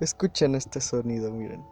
Escuchen este sonido, miren.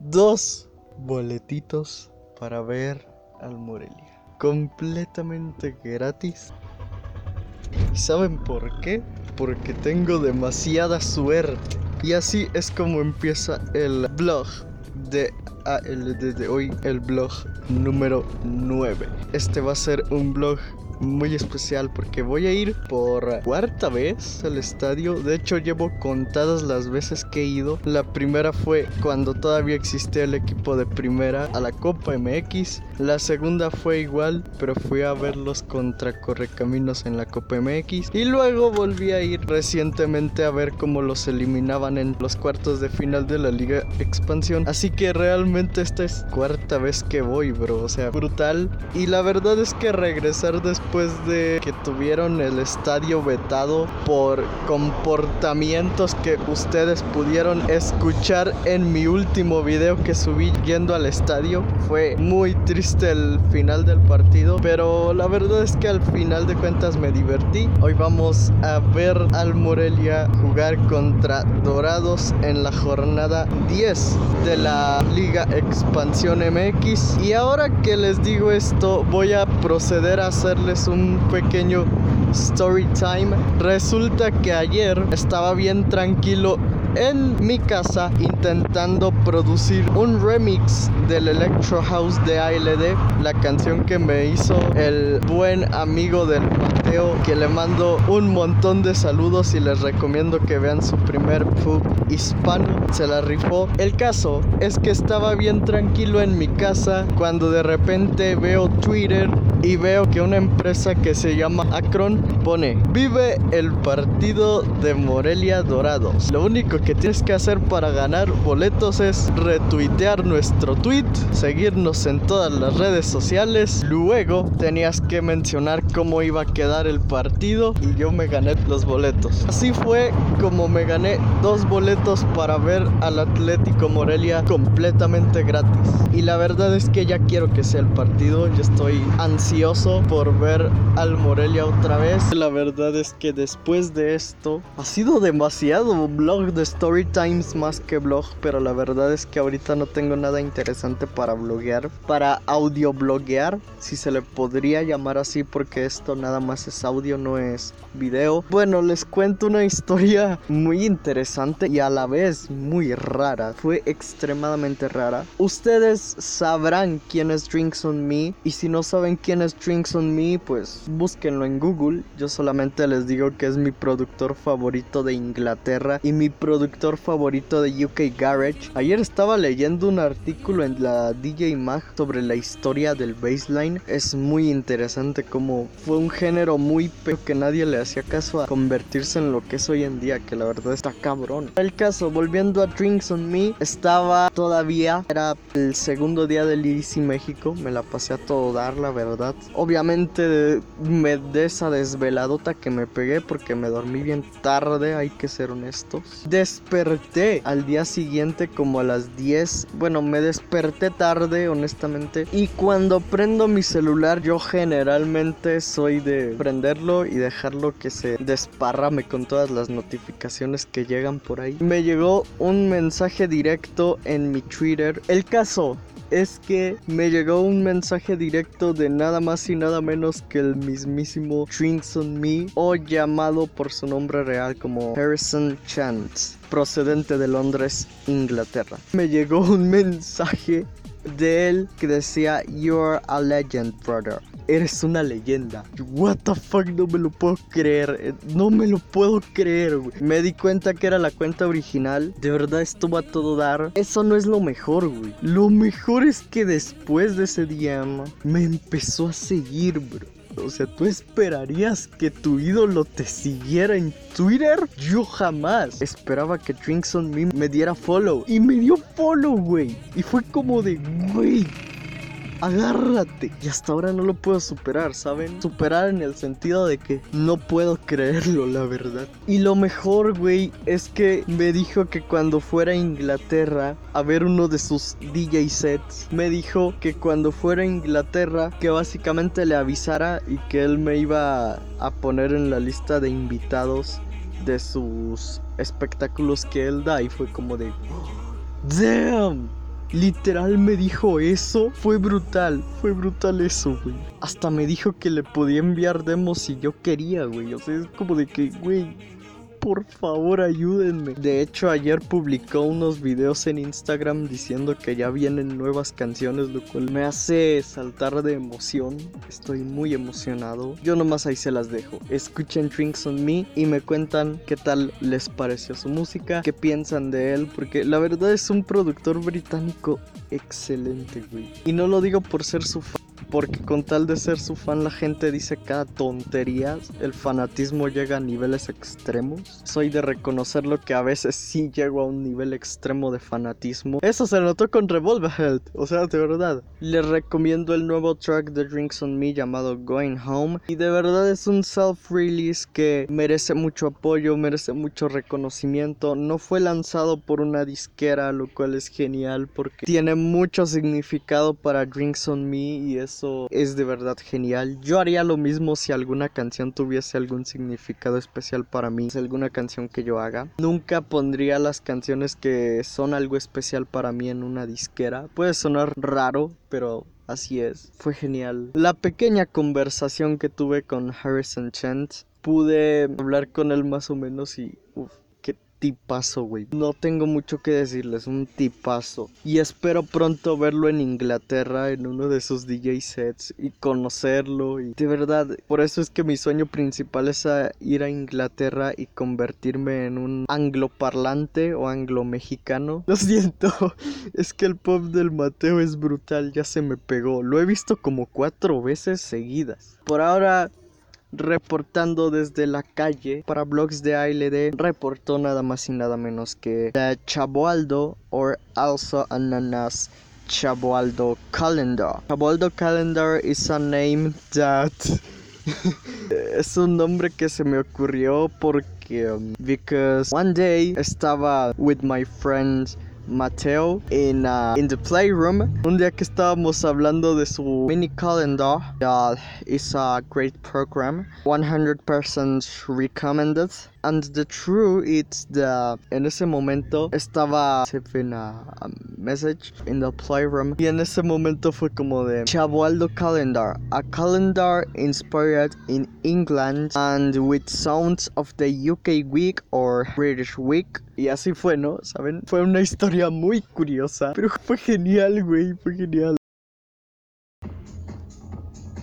Dos boletitos para ver al Morelia. Completamente gratis. ¿Y saben por qué? Porque tengo demasiada suerte. Y así es como empieza el blog de ALD de hoy, el blog número 9. Este va a ser un blog muy especial porque voy a ir por cuarta vez al estadio. De hecho, llevo contadas las veces que he ido. La primera fue cuando todavía existía el equipo de primera a la Copa MX. La segunda fue igual, pero fui a verlos contra Correcaminos en la Copa MX. Y luego volví a ir recientemente a ver cómo los eliminaban en los cuartos de final de la Liga Expansión. Así que realmente esta es cuarta vez que voy, bro. O sea, brutal. Y la verdad es que regresar después después de que tuvieron el estadio vetado por comportamientos que ustedes pudieron escuchar en mi último video que subí yendo al estadio. Fue muy triste el final del partido, pero la verdad es que al final de cuentas me divertí. Hoy vamos a ver al Morelia jugar contra Dorados en la jornada 10 de la Liga Expansión MX. Y ahora que les digo esto, voy a proceder a hacerles un pequeño story time. Resulta que ayer estaba bien tranquilo en mi casa intentando producir un remix del Electro House de ALD, la canción que me hizo el buen amigo del Mateo, que le mando un montón de saludos y les recomiendo que vean su primer pub hispano, se la rifó. El caso es que estaba bien tranquilo en mi casa cuando de repente veo Twitter y veo que una empresa que se llama Akron pone Vive el partido de Morelia Dorados. Lo único tienes que hacer para ganar boletos es retuitear nuestro tweet, seguirnos en todas las redes sociales. Luego tenías que mencionar cómo iba a quedar el partido y yo me gané los boletos. Así fue como me gané dos boletos para ver al Atlético Morelia completamente gratis. Y la verdad es que ya quiero que sea el partido. Yo estoy ansioso por ver al Morelia otra vez. La verdad es que después de esto ha sido demasiado blog de Story Times más que blog, pero la verdad es que ahorita no tengo nada interesante para bloguear, para audio bloguear, si se le podría llamar así porque esto nada más es audio, no es video. Bueno, les cuento una historia muy interesante y a la vez muy rara. Fue extremadamente rara. Ustedes sabrán quién es Drinks on Me y si no saben quién Strings on Me, pues búsquenlo en Google. Yo solamente les digo que es mi productor favorito de Inglaterra y mi productor favorito de UK Garage. Ayer estaba leyendo un artículo en la DJ Mag sobre la historia del baseline. Es muy interesante como fue un género muy pero que nadie le hacía caso a convertirse en lo que es hoy en día, que la verdad está cabrón. El caso, volviendo a Drinks on Me, estaba todavía, era el segundo día del Easy México, me la pasé a todo dar, la verdad Obviamente me de esa desveladota que me pegué porque me dormí bien tarde, hay que ser honestos. Desperté al día siguiente como a las 10. Bueno, me desperté tarde, honestamente. Y cuando prendo mi celular, yo generalmente soy de prenderlo y dejarlo que se desparrame con todas las notificaciones que llegan por ahí. Me llegó un mensaje directo en mi Twitter. El caso es que me llegó un mensaje directo de nada más y nada menos que el mismísimo Drinks on Me o llamado por su nombre real como Harrison Chance, procedente de Londres, Inglaterra. Me llegó un mensaje de él que decía You're a legend, brother eres una leyenda. What the fuck, no me lo puedo creer. Eh, no me lo puedo creer, güey. Me di cuenta que era la cuenta original. De verdad, esto va a todo dar. Eso no es lo mejor, güey. Lo mejor es que después de ese día, me empezó a seguir, bro. O sea, ¿tú esperarías que tu ídolo te siguiera en Twitter? Yo jamás esperaba que Drinks on Me me diera follow. Y me dio follow, güey. Y fue como de, güey, agárrate. Y hasta ahora no lo puedo superar, ¿saben? Superar en el sentido de que no puedo creerlo, la verdad. Y lo mejor, güey, es que me dijo que cuando fuera a Inglaterra a ver uno de sus DJ sets, me dijo que cuando fuera a Inglaterra, que básicamente le avisara y que él me iba a poner en la lista de invitados de sus espectáculos que él da y fue como de... ¡Damn! Literal me dijo eso. Fue brutal. Fue brutal eso, güey. Hasta me dijo que le podía enviar demos si yo quería, güey. O sea, es como de que, güey, por favor ayúdenme. De hecho, ayer publicó unos videos en Instagram diciendo que ya vienen nuevas canciones, lo cual me hace saltar de emoción. Estoy muy emocionado. Yo nomás ahí se las dejo. Escuchen Drinks on Me y me cuentan qué tal les pareció su música, qué piensan de él, porque la verdad es un productor británico excelente, güey. Y no lo digo por ser su fan porque con tal de ser su fan la gente dice cada tontería, el fanatismo llega a niveles extremos. Soy de reconocerlo que a veces sí llego a un nivel extremo de fanatismo. Eso se notó con Revolverheld, o sea, de verdad. Les recomiendo el nuevo track de Drinks on Me llamado Going Home y de verdad es un self-release que merece mucho apoyo, merece mucho reconocimiento. No fue lanzado por una disquera, lo cual es genial porque tiene mucho significado para Drinks on Me y es es de verdad genial. Yo haría lo mismo si alguna canción tuviese algún significado especial para mí, si alguna canción que yo haga. Nunca pondría las canciones que son algo especial para mí en una disquera. Puede sonar raro, pero así es. Fue genial. La pequeña conversación que tuve con Harrison Chant, pude hablar con él más o menos y tipazo, güey. No tengo mucho que decirles, un tipazo. Y espero pronto verlo en Inglaterra en uno de sus DJ sets y conocerlo. Y de verdad, por eso es que mi sueño principal es ir a Inglaterra y convertirme en un angloparlante o anglo-mexicano. Lo siento, es que el pop del Mateo es brutal, ya se me pegó. Lo he visto como cuatro veces seguidas. Por ahora reportando desde la calle para blogs de ALD reportó nada más y nada menos que the Chaboaldo or also ananas Chaboaldo calendar. Chaboaldo calendar is a name that es un nombre que se me ocurrió porque um, because one day estaba with my friends Mateo en uh, in the playroom. Un día que estábamos hablando de su mini calendar uh, is a great program. 100% recommended and the true it's the en ese momento estaba recibiendo a, message in the playroom. Y en ese momento fue como de Chabualdo calendar. A calendar inspired in England and with sounds of the UK week or British week. Y así fue no saben fue una historia muy curiosa. Pero fue genial güey fue genial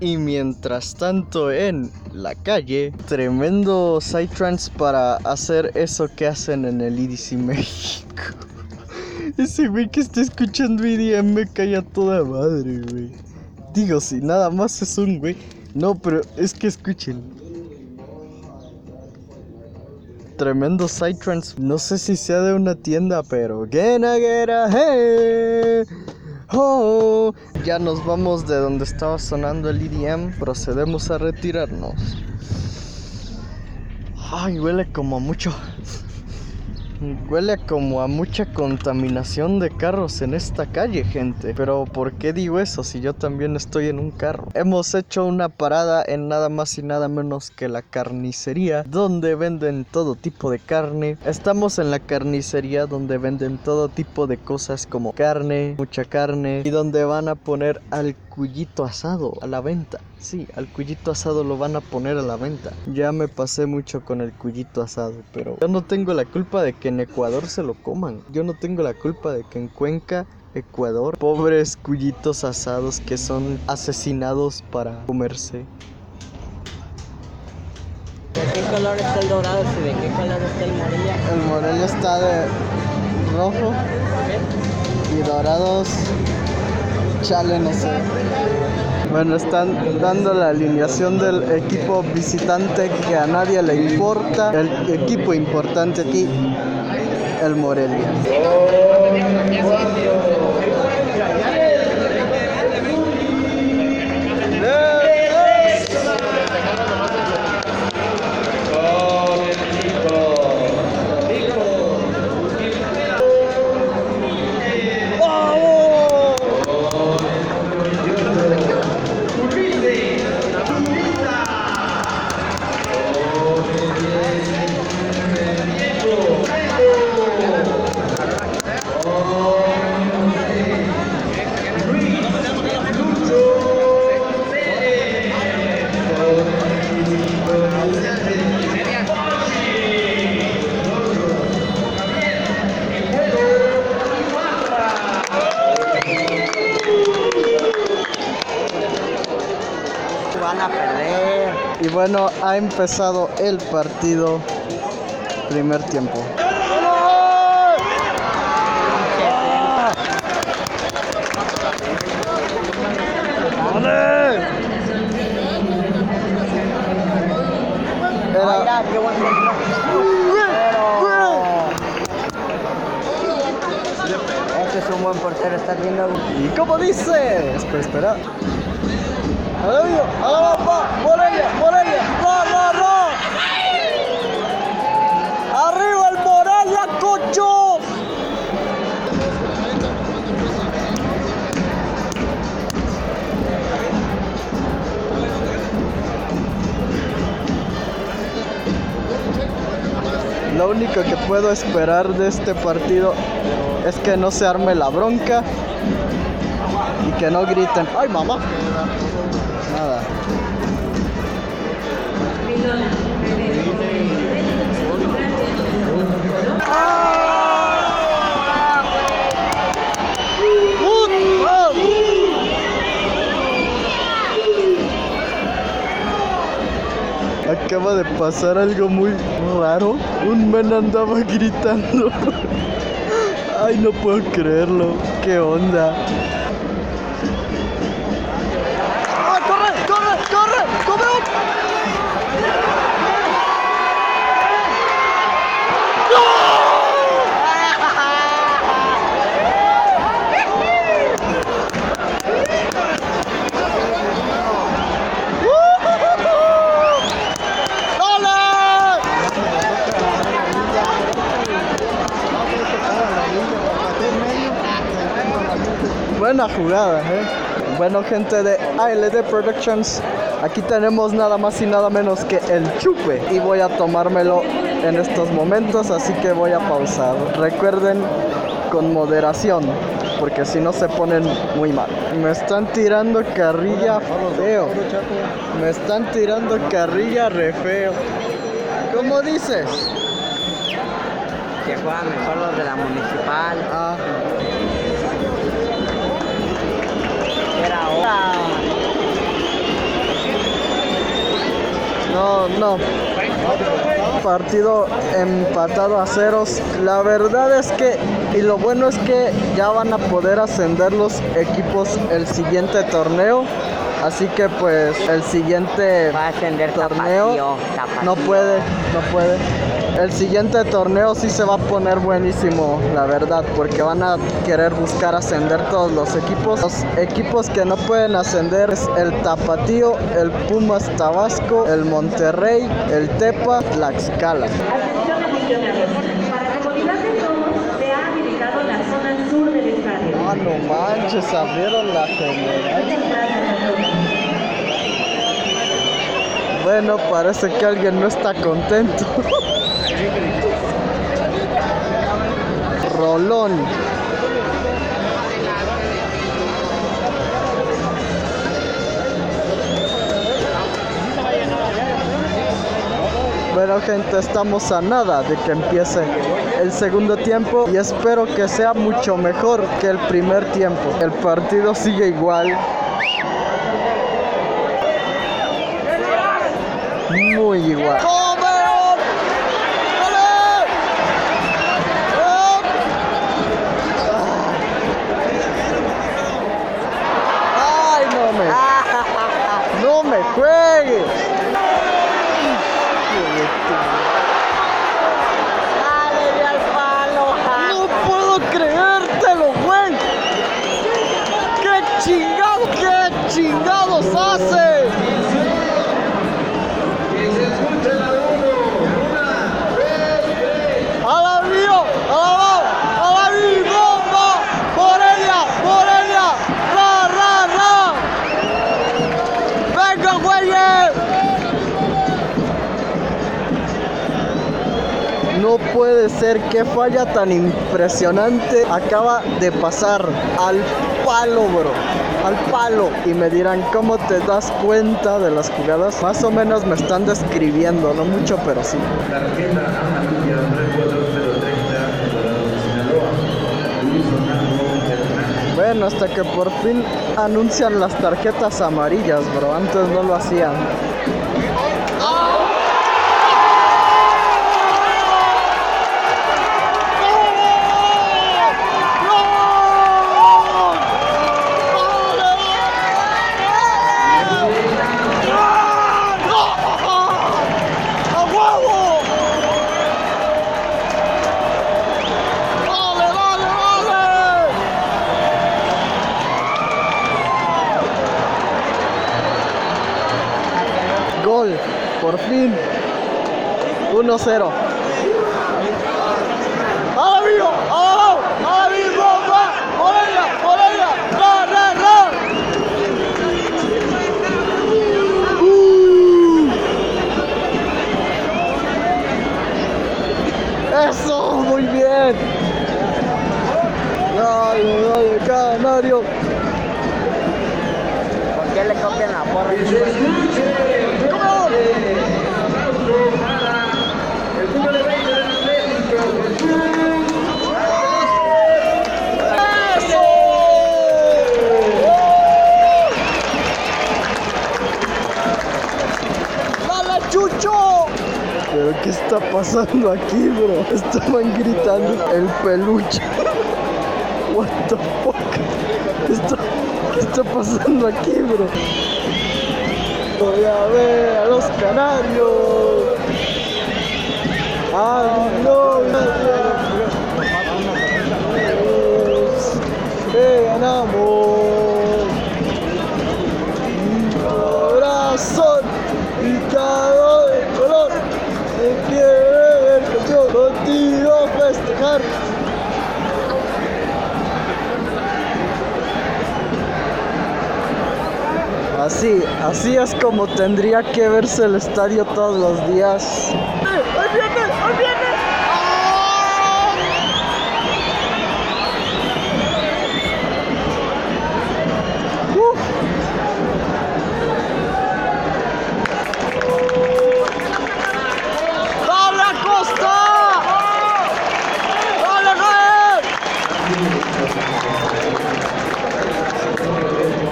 y mientras tanto en la calle, tremendo psytrance para hacer eso que hacen en el EDC México. Ese güey que está escuchando EDM me cae a toda madre, güey. Digo, si nada más es un güey. No, pero es que escuchen. Tremendo psytrance. No sé si sea de una tienda, pero. Get hey. Oh, ya nos vamos de donde estaba sonando el EDM. Procedemos a retirarnos. Ay, huele como mucho. Huele como a mucha contaminación de carros en esta calle, gente. Pero ¿por qué digo eso si yo también estoy en un carro? Hemos hecho una parada en nada más y nada menos que la carnicería, donde venden todo tipo de carne. Estamos en la carnicería donde venden todo tipo de cosas como carne, mucha carne, y donde van a poner al cuyito asado a la venta. Sí, al cuyito asado lo van a poner a la venta. Ya me pasé mucho con el cuyito asado, pero yo no tengo la culpa de que en Ecuador se lo coman. Yo no tengo la culpa de que en Cuenca Ecuador, pobres cuyitos asados que son asesinados para comerse. ¿De qué color está el dorado y de qué color está el morelia? El morelia está de rojo y dorados chale, no sé. Bueno, están dando la alineación del equipo visitante que a nadie le importa. El equipo importante aquí, el Morelia. Empezado el partido. Primer tiempo. Era. Este es un buen portero, estás viendo. ¿Y cómo dice? Espera, espera. ¡Adelante! ¡Morelia! ¡Morelia! Lo único que puedo esperar de este partido es que no se arme la bronca y que no griten, ¡ay mamá! Nada. Acaba de pasar algo muy raro. Un men andaba gritando. Ay, no puedo creerlo. ¿Qué onda? Buena jugada, ¿eh? Bueno, gente de ALD Productions, aquí tenemos nada más y nada menos que el chupe. Y voy a tomármelo en estos momentos, así que voy a pausar. Recuerden, con moderación, porque si no se ponen muy mal. Me están tirando carrilla feo. Me están tirando carrilla re feo. ¿Cómo dices? Que juegan mejor los de la municipal. Ah, No, no. Partido empatado a ceros. La verdad es que, y lo bueno es que ya van a poder ascender los equipos el siguiente torneo. Así que pues el siguiente Va a ascender torneo Tapatío, Tapatío. no puede, no puede. El siguiente torneo sí se va a poner buenísimo, la verdad, porque van a querer buscar ascender todos los equipos. Los equipos que no pueden ascender es el Tapatío, el Pumas Tabasco, el Monterrey, el Tepa, Tlaxcala. Atención aficionados. Para comodidad de todos, se ha habilitado la zona sur del estadio. Ah, no manches, abrieron la general. Bueno, parece que alguien no está contento. Rolón. Bueno gente, estamos a nada de que empiece el segundo tiempo y espero que sea mucho mejor que el primer tiempo. El partido sigue igual. Muy igual. ¡Ay, no me! ¡No puede ser que falla tan impresionante acaba de pasar al palo, bro. Al palo. Y me dirán, ¿cómo te das cuenta de las jugadas? Más o menos me están describiendo, no mucho, pero sí. Tarjeta amarilla 34030 Dorado Sinaloa. Luis Fernando Hernández. Bueno, hasta que por fin anuncian las tarjetas amarillas, bro. Antes no lo hacían. 1-0. ¡Ahora vivo! ¡Ahora! ¡Ahora vivo! ¡Va! ¡Morelia! ¡Morelia! ¡Ra, ra, ra! ¡Uh! ¡Eso! ¡Muy bien! ¡Dale, dale, canario! ¿Por qué le copian la porra? ¿Pero qué está pasando aquí, bro? Estaban gritando el peluche. What the fuck? ¿Qué está, qué está pasando aquí, bro? Voy a ver a los canarios. ¡Ah, Así, así es como tendría que verse el estadio todos los días. ¡Ahí viene! ¡Ahí viene!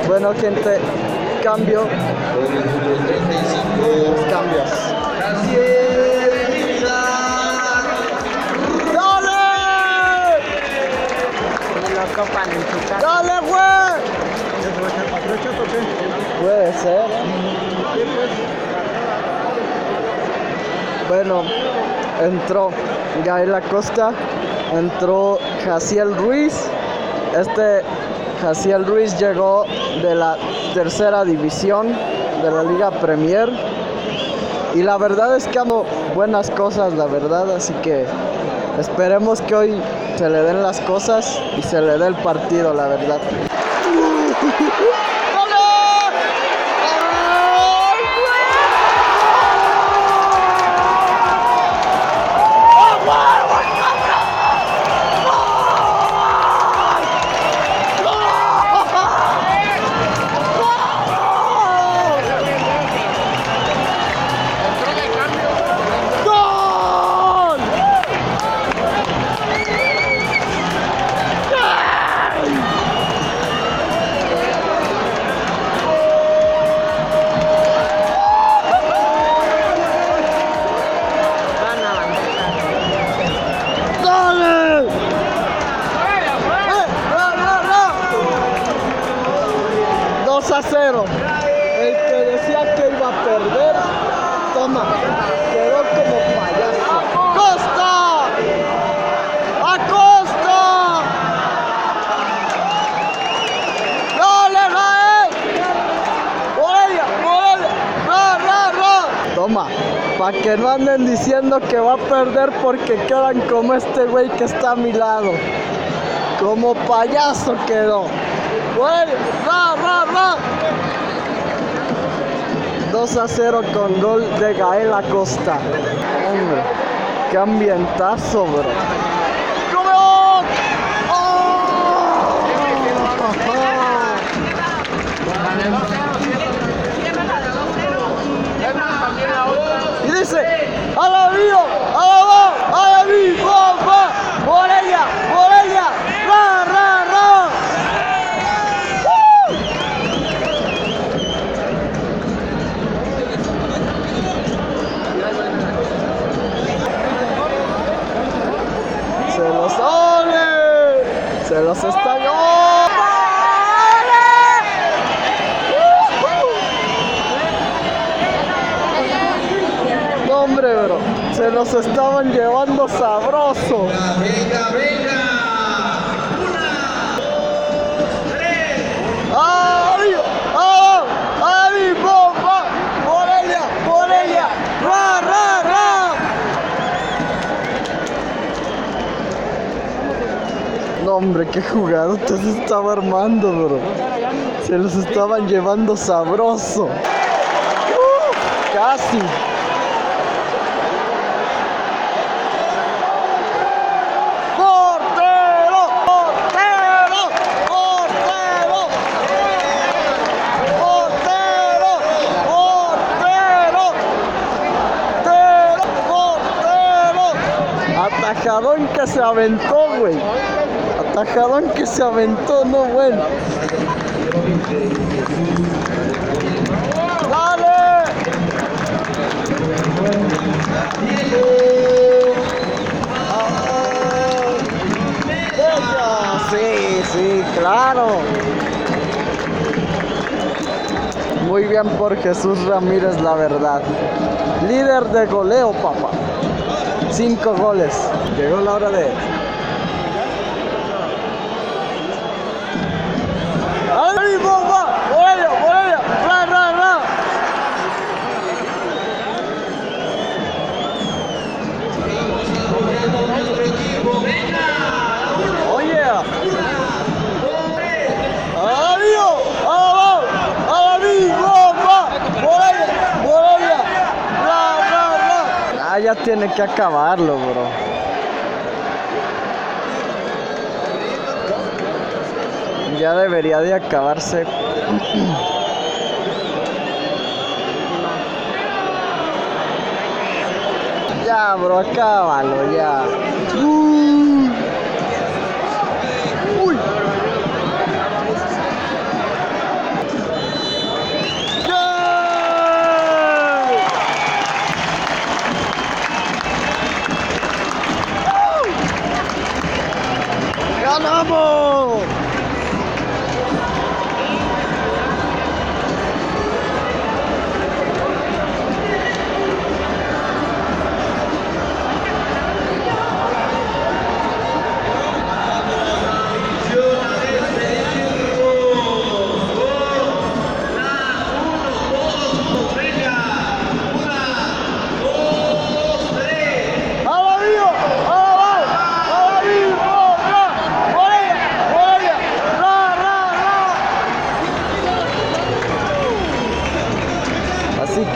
Bueno gente, cambio. Los cambios. ¡Dale! ¡Dale, güey! Puede ser. ¿eh? Bueno, entró Gael Acosta, entró Jaciel Ruiz. Este Jaciel Ruiz llegó de la tercera división de la Liga Premier. Y la verdad es que amo buenas cosas, la verdad. Así que esperemos que hoy se le den las cosas y se le dé el partido, la verdad. Diciendo que va a perder porque quedan como este güey que está a mi lado. Como payaso quedó. ¡Morelia! ¡Ra, ra, ra! 2 a 0 con gol de Gael Acosta. Hombre, qué ambientazo, bro. ¡Come Y dice, a la mío, a la va, a la mi, va, va, Morelia, Morelia, ra, ra, ra. Se los ole, se los está Se los estaban llevando sabroso. Venga, venga, venga. Una, tres. ¡Ay! ¡Oh! ¡Bomba! ¡Morelia! ¡Morelia! ¡Ra, ra, ra! Hombre, qué jugado te se estaba armando, bro. Se los estaban llevando sabroso. Uh, casi. Atajadón que se aventó, güey. Atajadón que se aventó, no bueno. ¡Dale! Sí, sí, claro. Muy bien por Jesús Ramírez, la verdad. Líder de goleo, papá. Cinco goles. Llegó la hora de. ¡Ay, tiene que acabarlo, bro. Ya debería de acabarse. Ya, bro, acábalo, ya.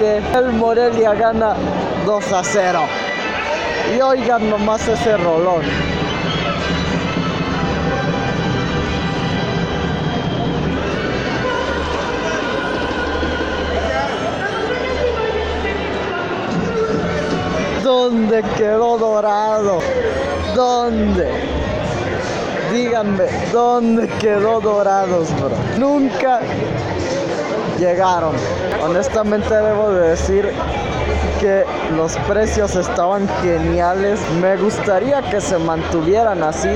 Que el Morelia gana 2 a 0. Y oigan nomás ese rolón. ¿Dónde quedó Dorado? ¿Dónde? Díganme, ¿dónde quedó Dorados, bro? Nunca llegaron. Honestamente debo de decir que los precios estaban geniales. Me gustaría que se mantuvieran así